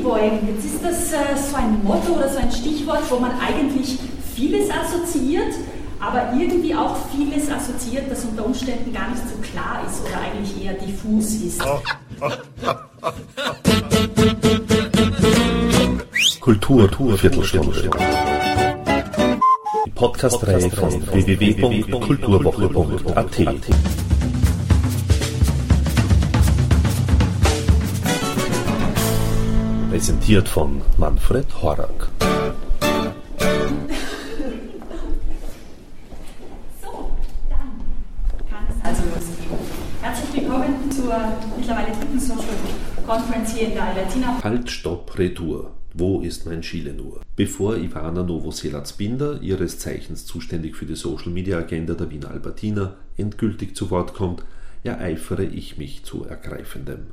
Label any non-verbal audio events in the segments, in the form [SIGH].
die Beugen. Jetzt ist das äh, so ein Motto oder so ein Stichwort, wo man eigentlich vieles assoziiert, aber irgendwie auch vieles assoziiert, das unter Umständen gar nicht so klar ist oder eigentlich eher diffus ist. Kultur, Kultur Viertelstunde. Die Podcast-Reihe von www.kulturwoche.at. Präsentiert von Manfred Horak. So, dann kann es also losgehen. Herzlich willkommen zur mittlerweile dritten Social Conference hier in der Albertina. Halt, Stopp, Retour. Wo ist mein Chile nur? Bevor Ivana Novoselac-Binder, ihres Zeichens zuständig für die Social Media Agenda der Wiener Albertina, endgültig zu Wort kommt, ereifere ich mich zu Ergreifendem.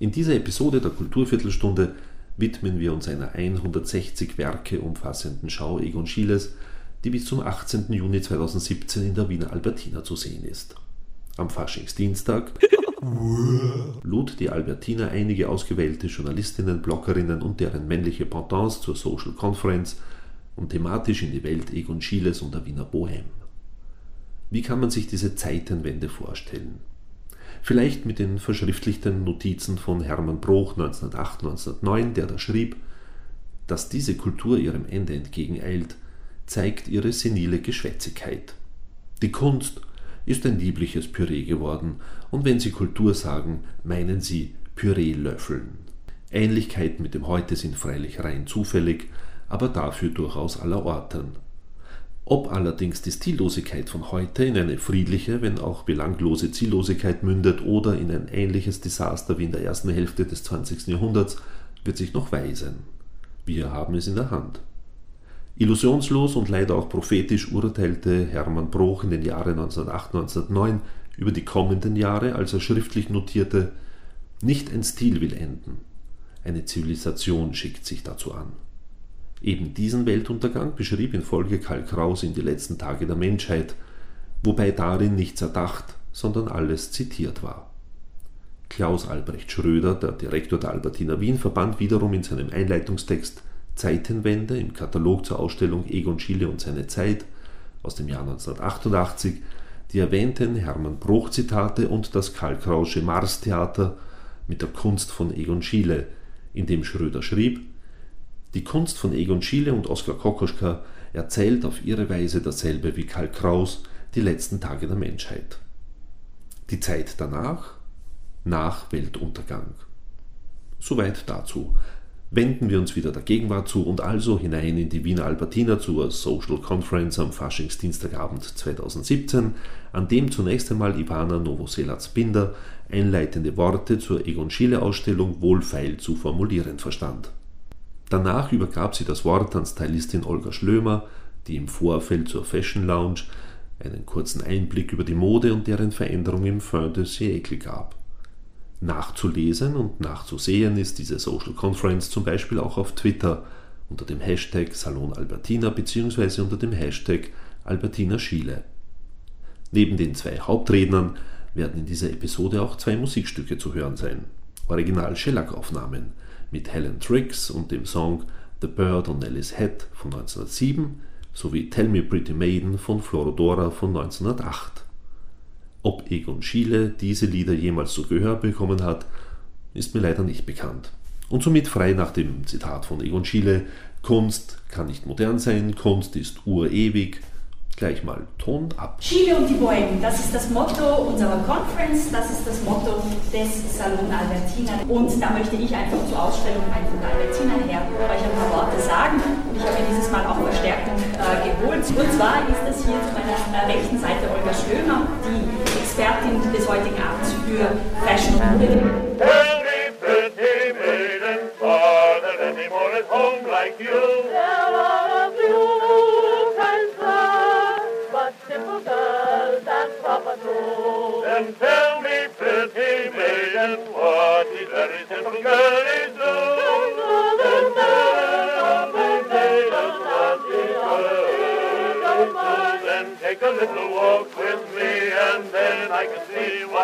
In dieser Episode der Kulturviertelstunde widmen wir uns einer 160 Werke umfassenden Schau Egon Schieles, die bis zum 18. Juni 2017 in der Wiener Albertina zu sehen ist. Am Faschingsdienstag [LAUGHS] lud die Albertina einige ausgewählte Journalistinnen, Bloggerinnen und deren männliche Pendants zur Social Conference und thematisch in die Welt Egon Schieles und der Wiener Bohème. Wie kann man sich diese Zeitenwende vorstellen? Vielleicht mit den verschriftlichten Notizen von Hermann Broch 1908-1909, der da schrieb, dass diese Kultur ihrem Ende entgegeneilt, zeigt ihre senile Geschwätzigkeit. Die Kunst ist ein liebliches Püree geworden, und wenn Sie Kultur sagen, meinen Sie Püree löffeln. Ähnlichkeiten mit dem Heute sind freilich rein zufällig, aber dafür durchaus aller Orten. Ob allerdings die Stillosigkeit von heute in eine friedliche, wenn auch belanglose Ziellosigkeit mündet oder in ein ähnliches Desaster wie in der ersten Hälfte des 20. Jahrhunderts, wird sich noch weisen. Wir haben es in der Hand. Illusionslos und leider auch prophetisch urteilte Hermann Broch in den Jahren 1908-1909 über die kommenden Jahre, als er schriftlich notierte: Nicht ein Stil will enden, eine Zivilisation schickt sich dazu an. Eben diesen Weltuntergang beschrieb in Folge Karl Kraus in Die letzten Tage der Menschheit, wobei darin nichts erdacht, sondern alles zitiert war. Klaus Albrecht Schröder, der Direktor der Albertina Wien, verband wiederum in seinem Einleitungstext Zeitenwende im Katalog zur Ausstellung Egon Schiele und seine Zeit aus dem Jahr 1988 die erwähnten Hermann Bruch-Zitate und das Karl Krausche Mars-Theater mit der Kunst von Egon Schiele, in dem Schröder schrieb, die Kunst von Egon Schiele und Oskar Kokoschka erzählt auf ihre Weise dasselbe wie Karl Kraus die letzten Tage der Menschheit. Die Zeit danach? Nach Weltuntergang. Soweit dazu. Wenden wir uns wieder der Gegenwart zu und also hinein in die Wiener Albertina zur Social Conference am Faschingsdienstagabend 2017, an dem zunächst einmal Ivana Novoselac-Binder einleitende Worte zur Egon Schiele Ausstellung wohlfeil zu formulieren verstand. Danach übergab sie das Wort an Stylistin Olga Schlömer, die im Vorfeld zur Fashion Lounge einen kurzen Einblick über die Mode und deren Veränderung im Fin de siècle gab. Nachzulesen und nachzusehen ist diese Social Conference zum Beispiel auch auf Twitter unter dem Hashtag Salon Albertina bzw. unter dem Hashtag Albertina Schiele. Neben den zwei Hauptrednern werden in dieser Episode auch zwei Musikstücke zu hören sein. Original Shellac-Aufnahmen mit Helen Triggs und dem Song The Bird on Nelly's Head von 1907 sowie Tell Me Pretty Maiden von Florodora von 1908. Ob Egon Schiele diese Lieder jemals zu Gehör bekommen hat, ist mir leider nicht bekannt. Und somit frei nach dem Zitat von Egon Schiele: Kunst kann nicht modern sein, Kunst ist urewig, gleich mal Ton ab. Chile und die Bäume, das ist das Motto unserer Conference, das ist das Motto des Salon Albertina. Und da möchte ich einfach zur Ausstellung von Albertina her euch ein paar Worte sagen. Und ich habe mir dieses Mal auch Verstärkung äh, geholt. Und zwar ist das hier zu meiner äh, rechten Seite Olga Schlömer, die Expertin des heutigen Abends für Fashion und Mode.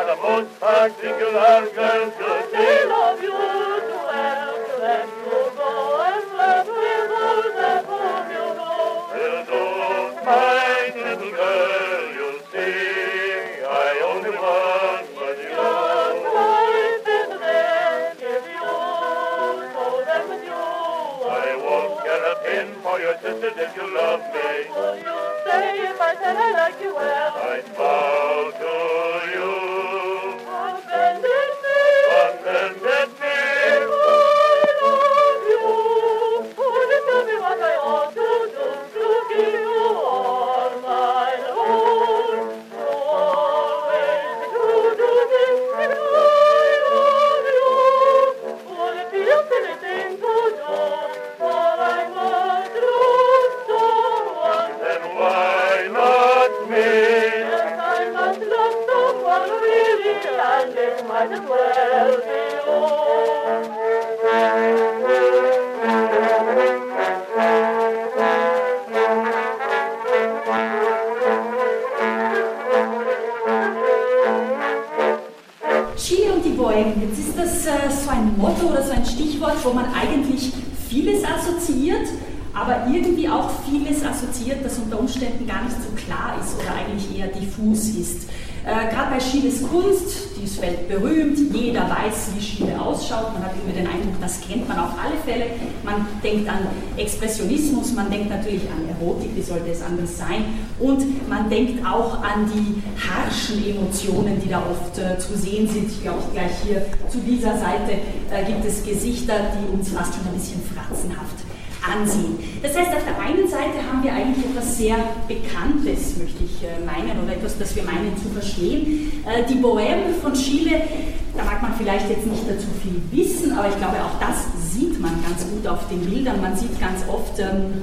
the most particular girl could be love you to help let you go and left me, all the whom you know. Well, don't mind, little girl, you'll see I only want but you. Your life is there if you know that with you. I won't get a pin for your sister if you love me. Will you say if I said I like you well? I'd bow to you. Vorbeugen, jetzt ist das äh, so ein Motto oder so ein Stichwort, wo man eigentlich vieles assoziiert, aber irgendwie auch vieles assoziiert, das unter Umständen gar nicht so klar ist oder eigentlich eher diffus ist. Äh, Gerade bei Schiles Kunst, die ist weltberühmt, jeder weiß, wie Schiele ausschaut, man hat immer den Eindruck, das kennt man auf alle Fälle. Man denkt an Expressionismus, man denkt natürlich an Erotik, wie sollte es anders sein, und man denkt auch an die harschen Emotionen, die da oft äh, zu sehen sind. Ich glaube, gleich hier zu dieser Seite äh, gibt es Gesichter, die uns fast schon ein bisschen fratzenhaft ansehen. Das heißt, auf der einen Seite haben wir eigentlich etwas sehr Bekanntes, möchte ich äh, meinen, oder etwas, das wir meinen zu verstehen. Äh, die Bohème von Chile, da mag man vielleicht jetzt nicht dazu viel wissen, aber ich glaube, auch das sieht man ganz gut auf den Bildern. Man sieht ganz oft ähm,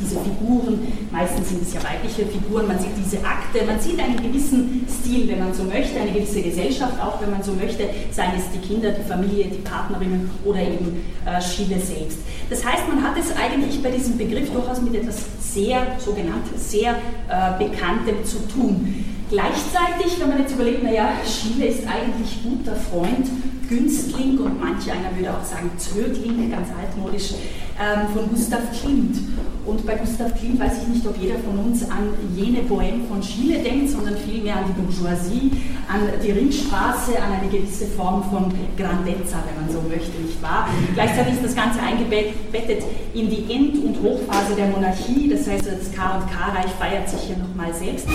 diese Figuren, meistens sind es ja weibliche Figuren, man sieht diese Akte, man sieht einen gewissen Stil, wenn man so möchte, eine gewisse Gesellschaft auch, wenn man so möchte, seien es die Kinder, die Familie, die Partnerinnen oder eben äh, Chile selbst. Das heißt, man hat es eigentlich bei diesem Begriff durchaus mit etwas sehr, sogenannt, sehr äh, Bekanntem zu tun. Gleichzeitig, wenn man jetzt überlegt, naja, Chile ist eigentlich guter Freund Günstling und manch einer würde auch sagen Zögling, ganz altmodisch, ähm, von Gustav Klimt. Und bei Gustav Klimt weiß ich nicht, ob jeder von uns an jene Bohème von Chile denkt, sondern vielmehr an die Bourgeoisie, an die Ringstraße, an eine gewisse Form von Grandezza, wenn man so möchte, nicht wahr? Gleichzeitig ist das Ganze eingebettet in die End- und Hochphase der Monarchie, das heißt, das K- und K-Reich feiert sich hier nochmal selbst.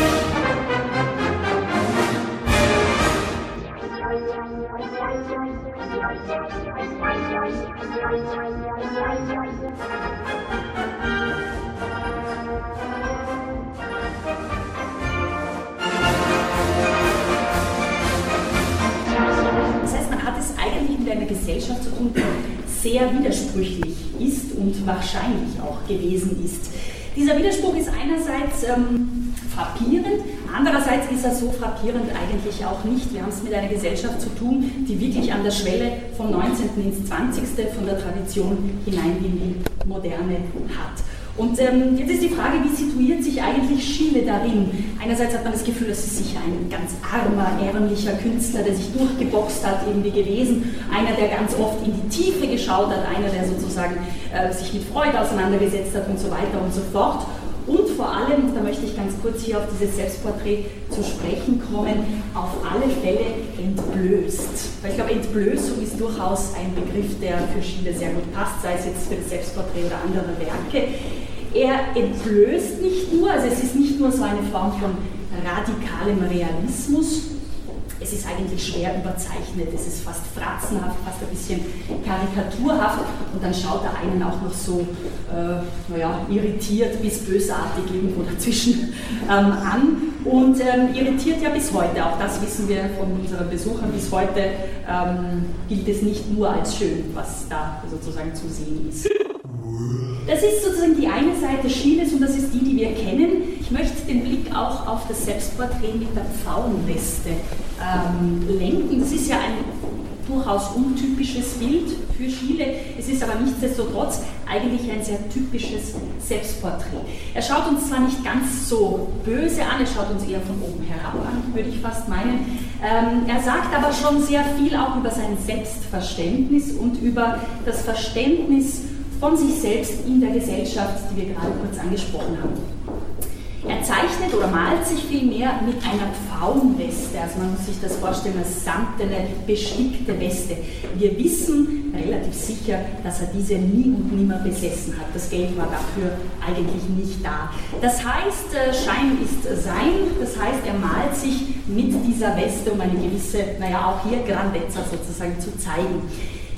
Einer Gesellschaft zu tun, die sehr widersprüchlich ist und wahrscheinlich auch gewesen ist. Dieser Widerspruch ist einerseits ähm, frappierend, andererseits ist er so frappierend eigentlich auch nicht. Wir haben es mit einer Gesellschaft zu tun, die wirklich an der Schwelle vom 19. ins 20. von der Tradition hinein in die Moderne hat. Und ähm, jetzt ist die Frage, wie situiert sich eigentlich Schiele darin? Einerseits hat man das Gefühl, das ist sicher ein ganz armer, ärmlicher Künstler, der sich durchgeboxt hat irgendwie gewesen, einer, der ganz oft in die Tiefe geschaut hat, einer, der sozusagen äh, sich mit Freude auseinandergesetzt hat und so weiter und so fort. Und vor allem, da möchte ich ganz kurz hier auf dieses Selbstporträt zu sprechen kommen, auf alle Fälle entblößt. Weil ich glaube, Entblößung ist durchaus ein Begriff, der für Schiele sehr gut passt, sei es jetzt für das Selbstporträt oder andere Werke. Er entblößt nicht nur, also es ist nicht nur so eine Form von radikalem Realismus, es ist eigentlich schwer überzeichnet, es ist fast fratzenhaft, fast ein bisschen karikaturhaft. Und dann schaut er einen auch noch so äh, naja, irritiert bis bösartig irgendwo [LAUGHS] dazwischen ähm, an. Und ähm, irritiert ja bis heute, auch das wissen wir von unseren Besuchern, bis heute. Ähm, gilt es nicht nur als schön, was da sozusagen zu sehen ist. Das ist sozusagen die eine Seite Chiles und das ist die, die wir kennen. Ich möchte den Blick auch auf das Selbstporträt mit der Pfauenweste ähm, lenken. Das ist ja ein durchaus untypisches Bild für Chile. Es ist aber nichtsdestotrotz eigentlich ein sehr typisches Selbstporträt. Er schaut uns zwar nicht ganz so böse an, er schaut uns eher von oben herab an, würde ich fast meinen. Ähm, er sagt aber schon sehr viel auch über sein Selbstverständnis und über das Verständnis von sich selbst in der Gesellschaft, die wir gerade kurz angesprochen haben. Er zeichnet oder malt sich vielmehr mit einer Pfauenweste, also man muss sich das vorstellen als samtene, bestickte Weste. Wir wissen relativ sicher, dass er diese nie und nimmer besessen hat. Das Geld war dafür eigentlich nicht da. Das heißt, äh, Schein ist Sein, das heißt, er malt sich mit dieser Weste, um eine gewisse, naja, auch hier Grandezza sozusagen zu zeigen.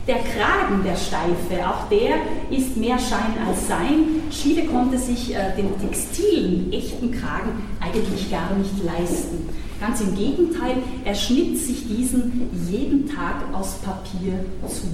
Der Kragen der Steife, auch der ist mehr Schein als Sein. Schiele konnte sich äh, den textilen, echten Kragen eigentlich gar nicht leisten. Ganz im Gegenteil, er schnitt sich diesen jeden Tag aus Papier zu.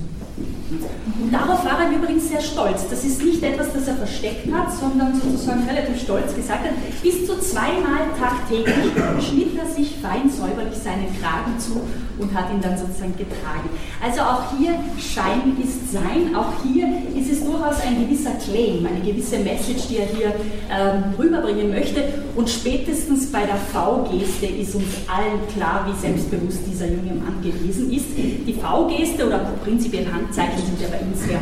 Und darauf war er übrigens sehr stolz. Das ist nicht etwas, das er versteckt hat, sondern sozusagen relativ stolz gesagt hat, bis zu zweimal tagtäglich schnitt er sich fein säuberlich seinen Kragen zu und hat ihn dann sozusagen getragen. Also auch hier Schein ist Sein, auch hier ist es durchaus ein gewisser Claim, eine gewisse Message, die er hier ähm, rüberbringen möchte. Und spätestens bei der V-Geste ist uns allen klar, wie selbstbewusst dieser junge Mann gewesen ist. Die V-Geste oder prinzipiell Handzeichen sind ja bei ihm sehr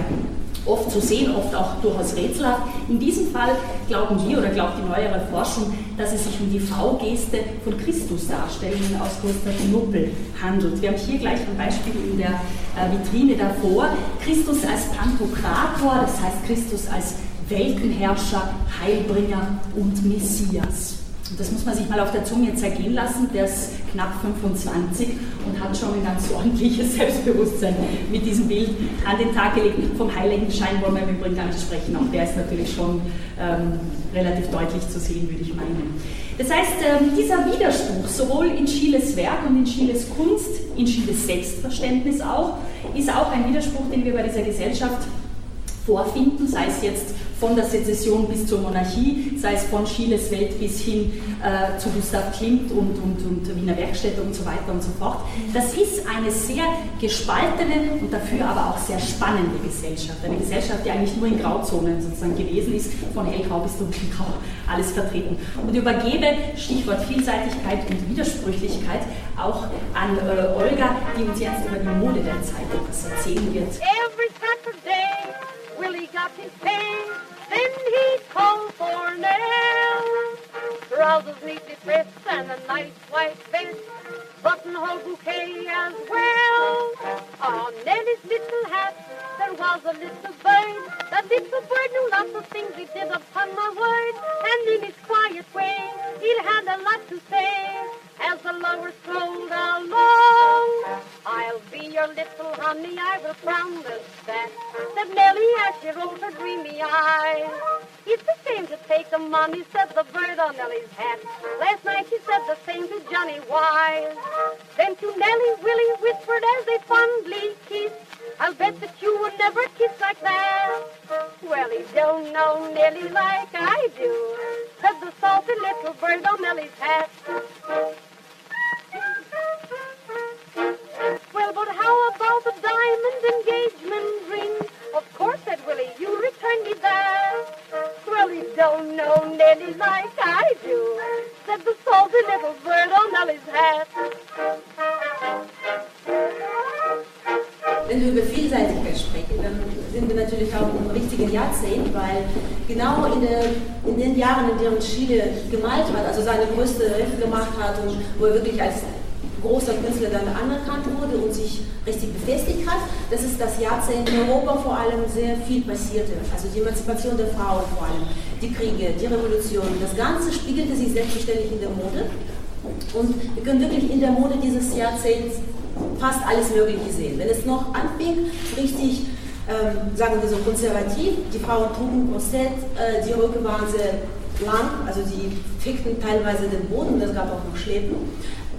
oft zu sehen, oft auch durchaus rätselhaft. In diesem Fall glauben wir oder glaubt die neuere Forschung, dass es sich um die V-Geste von Christusdarstellungen aus Konstantinopel handelt. Wir haben hier gleich ein Beispiel in der äh, Vitrine davor. Christus als Pantokrator, das heißt Christus als Weltenherrscher, Heilbringer und Messias. Und das muss man sich mal auf der Zunge zergehen lassen. Der ist knapp 25 und hat schon ein ganz ordentliches [LAUGHS] Selbstbewusstsein mit diesem Bild an den Tag gelegt. Vom Heiligenschein wollen wir im Übrigen gar nicht sprechen. Auch der ist natürlich schon ähm, relativ deutlich zu sehen, würde ich meinen. Das heißt, ähm, dieser Widerspruch, sowohl in Schiles Werk und in Schiles Kunst, in Schiles Selbstverständnis auch, ist auch ein Widerspruch, den wir bei dieser Gesellschaft vorfinden, sei es jetzt von der Sezession bis zur Monarchie, sei es von Schiles Welt bis hin äh, zu Gustav Klimt und, und, und Wiener Werkstätte und so weiter und so fort. Das ist eine sehr gespaltene und dafür aber auch sehr spannende Gesellschaft. Eine Gesellschaft, die eigentlich nur in Grauzonen sozusagen gewesen ist, von hellgrau bis dunkelgrau, alles vertreten. Und übergebe, Stichwort Vielseitigkeit und Widersprüchlichkeit, auch an äh, Olga, die uns jetzt über die Mode der Zeit etwas erzählen wird. Every got his pay. Then he'd call for Nell. Trousers neatly pressed and a nice white vest. Buttonhole bouquet as well. On Nelly's little hat, there was a little bird. That little bird knew lots of things he did upon my word. And in his quiet way, he had a lot to say. As the lovers strolled along, your little honey, I will promise that. Said Nellie as she rolled her dreamy eyes. It's a shame to take the money, said the bird on Nellie's hat. Last night she said the same to Johnny Wise. Then to Nellie, Willie whispered as they fondly kissed. I'll bet that you would never kiss like that. Well, he don't know Nellie like I do, said the salty little bird on Nellie's hat. Diamond engagement ring? Of course, said Willie, you return me that. Well, he don't know Nellie like I do, said the salty little bird on Nellie's hat. Wenn wir über Vielseitigkeit sprechen, dann sind wir natürlich auch im richtigen Jahrzehnt, weil genau in, der, in den Jahren, in denen Chile gemalt hat, also seine größte Hilfe gemacht hat und wo er wirklich als großer Künstler dann anerkannt wurde und sich richtig befestigt hat, das ist das Jahrzehnt in Europa vor allem sehr viel passierte. Also die Emanzipation der Frauen vor allem, die Kriege, die Revolution, das Ganze spiegelte sich selbstverständlich in der Mode. Und wir können wirklich in der Mode dieses Jahrzehnts fast alles Mögliche sehen. Wenn es noch anfing, richtig, ähm, sagen wir so, konservativ, die Frauen trugen Korsett, äh, die Röcke waren sehr lang, also die fickten teilweise den Boden, das gab auch noch Schläfen.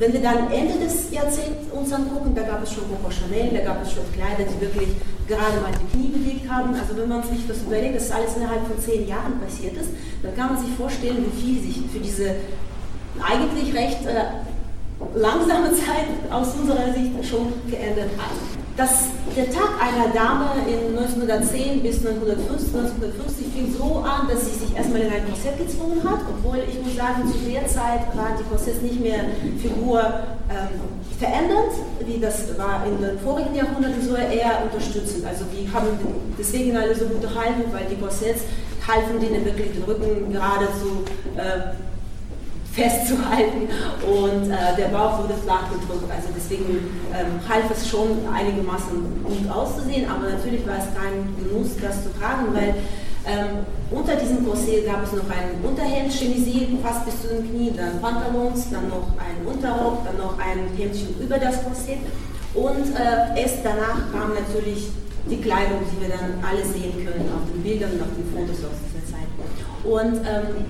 Wenn wir dann Ende des Jahrzehnts uns angucken, da gab es schon Coco Chanel, da gab es schon Kleider, die wirklich gerade mal die Knie belegt haben. Also wenn man sich das überlegt, dass alles innerhalb von zehn Jahren passiert ist, dann kann man sich vorstellen, wie viel sich für diese eigentlich recht äh, langsame Zeit aus unserer Sicht schon geändert hat. Das, der Tag einer Dame in 1910 bis 1950, 1950 fing so an, dass sie sich erstmal in ein Korsett gezwungen hat, obwohl ich muss sagen, zu der Zeit waren die Korsetts nicht mehr Figur ähm, verändernd, wie das war in den vorigen Jahrhunderten, sondern eher unterstützend. Also die haben deswegen alle so gute Haltung, weil die Korsetts halfen denen wirklich den Rücken gerade zu äh, festzuhalten und äh, der Bauch wurde flach gedrückt. Also deswegen ähm, half es schon einigermaßen gut auszusehen, aber natürlich war es kein Genuss, das zu tragen, weil ähm, unter diesem Korsett gab es noch ein Unterhemd, chemisiert, fast bis zu den Knien, dann Pantalons, dann noch ein Unterrock, dann noch ein Hemdchen über das Korsett und äh, erst danach kam natürlich die Kleidung, die wir dann alle sehen können auf den Bildern und auf den Fotos aus dieser Zeit. Und ähm,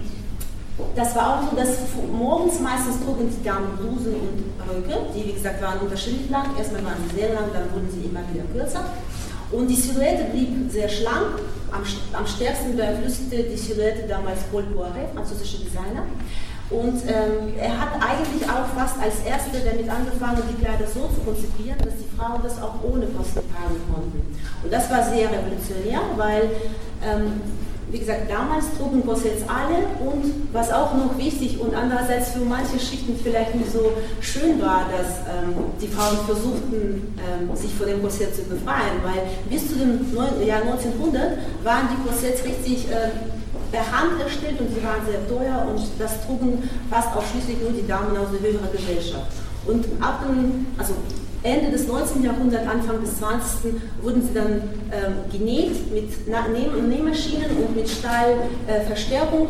das war auch so, dass morgens meistens trugen die Damen Blusen und Röcke, die wie gesagt waren unterschiedlich lang. Erstmal waren sie sehr lang, dann wurden sie immer wieder kürzer. Und die Silhouette blieb sehr schlank. Am, am stärksten beeinflusste die Silhouette damals Paul Poiret, französischer Designer. Und ähm, er hat eigentlich auch fast als Erster damit angefangen, die Kleider so zu konzipieren, dass die Frauen das auch ohne Kosten tragen konnten. Und das war sehr revolutionär, weil, ähm, wie gesagt, damals trugen Korsetts alle und was auch noch wichtig und andererseits für manche Schichten vielleicht nicht so schön war, dass ähm, die Frauen versuchten, ähm, sich von dem Korsett zu befreien, weil bis zu dem Jahr 1900 waren die Korsetts richtig äh, per Hand erstellt und sie waren sehr teuer und das trugen fast ausschließlich nur die Damen aus der höheren Gesellschaft. Und ab dem, also Ende des 19. Jahrhunderts, Anfang des 20. wurden sie dann ähm, genäht mit Nähmaschinen und mit Stahlverstärkung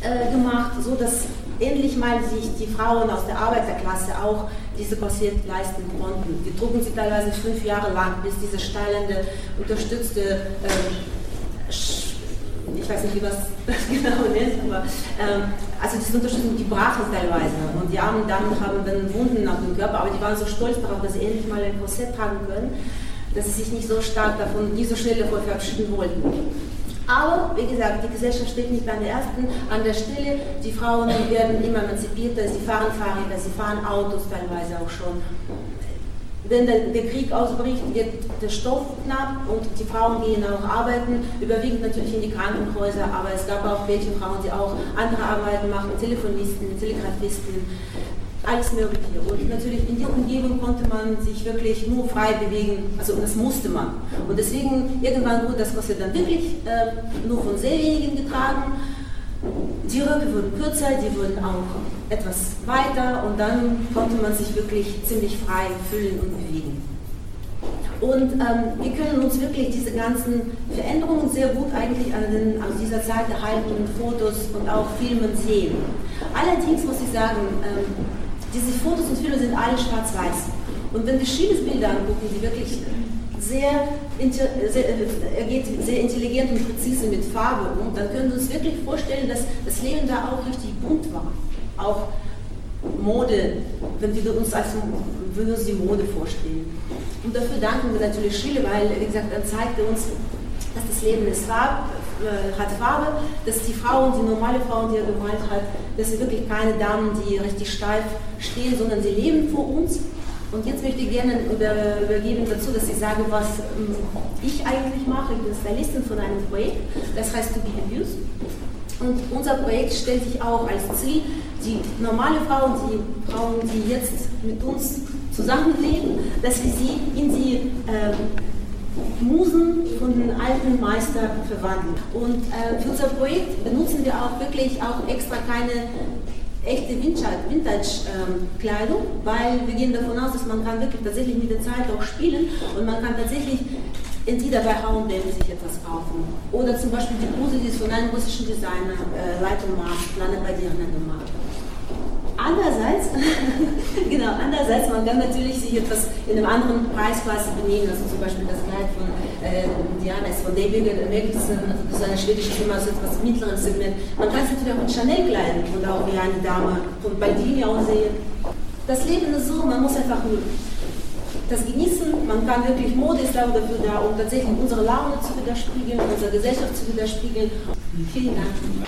äh, gemacht, so dass endlich mal sich die Frauen aus der Arbeiterklasse auch diese Korsett leisten konnten. Die trugen sie teilweise fünf Jahre lang, bis diese stahlende, unterstützte äh, ich weiß nicht, wie [LAUGHS] das, genau ist, aber ähm, also diese Unterstützung, die brachen teilweise. Und die armen Damen haben dann Wunden auf dem Körper, aber die waren so stolz darauf, dass sie endlich mal ein Korsett tragen können, dass sie sich nicht so stark davon, nicht so schnell davon verabschieden wollten. Aber, wie gesagt, die Gesellschaft steht nicht an der ersten, an der Stelle. Die Frauen werden immer emanzipierter, sie fahren Fahrräder, sie fahren Autos teilweise auch schon wenn der, der, Krieg ausbricht, wird der Stoff knapp und die Frauen gehen auch arbeiten, überwiegend natürlich in die Krankenhäuser, aber es gab auch welche Frauen, die auch andere Arbeiten machen, Telefonisten, Telegrafisten, alles Mögliche. Und natürlich in der Umgebung konnte man sich wirklich nur frei bewegen, also das musste man. Und deswegen, irgendwann wurde das Korsett dann wirklich äh, nur von sehr wenigen getragen. Die Röcke wurden kürzer, die wurden auch etwas weiter und dann konnte man sich wirklich ziemlich frei fühlen und bewegen. Und ähm, wir können uns wirklich diese ganzen Veränderungen sehr gut eigentlich an den, aus dieser Zeit erhaltenen Fotos und auch Filmen sehen. Allerdings muss ich sagen, ähm, diese Fotos und Filme sind alle schwarz-weiß. Und wenn wir Bilder angucken, die wirklich sehr, sehr, er geht sehr intelligent und präzise mit Farbe um, dann können wir uns wirklich vorstellen, dass das Leben da auch richtig bunt war. Auch Mode, wenn wir uns als würden uns die Mode vorstellen. Und dafür danken wir natürlich Schiele, weil, wie gesagt, er zeigte uns, dass das Leben ist Farbe, äh, hat Farbe, dass die Frauen, die normale Frauen, die er gemalt hat, dass sie wirklich keine Damen, die richtig steif stehen, sondern sie leben vor uns und jetzt möchte ich gerne übergeben dazu, dass ich sage, was ähm, ich eigentlich mache. Ich bin Stylistin von einem Projekt, das heißt To Be Abused. Und unser Projekt stellt sich auch als Ziel, die normale Frauen, die Frauen, die jetzt mit uns zusammenleben, dass wir sie in die äh, Musen von den alten Meistern verwandeln. Und äh, für unser Projekt benutzen wir auch wirklich auch extra keine echte Vintage-Kleidung, ähm, weil wir gehen davon aus, dass man kann wirklich tatsächlich mit der Zeit auch spielen und man kann tatsächlich entweder bei H&M sich etwas kaufen oder zum Beispiel die Bluse, die ist von einem russischen Designer, äh, Leitung Markt, bei dir gemacht. Andererseits, [LAUGHS] genau, andererseits, man kann natürlich sich etwas in einem anderen Preisklasse benehmen, also zum Beispiel das Kleid von äh, Diana ist von David Melkson, also eine schwedische Firma, also etwas mittleren Segment. Man kann sich natürlich auch mit Chanel kleiden und auch wie eine Dame von Baldini aussehen. Das Leben ist so, man muss einfach nur das genießen. Man kann wirklich, Mode ist auch dafür da, um tatsächlich unsere Laune zu widerspiegeln, unsere Gesellschaft zu widerspiegeln. Vielen Dank.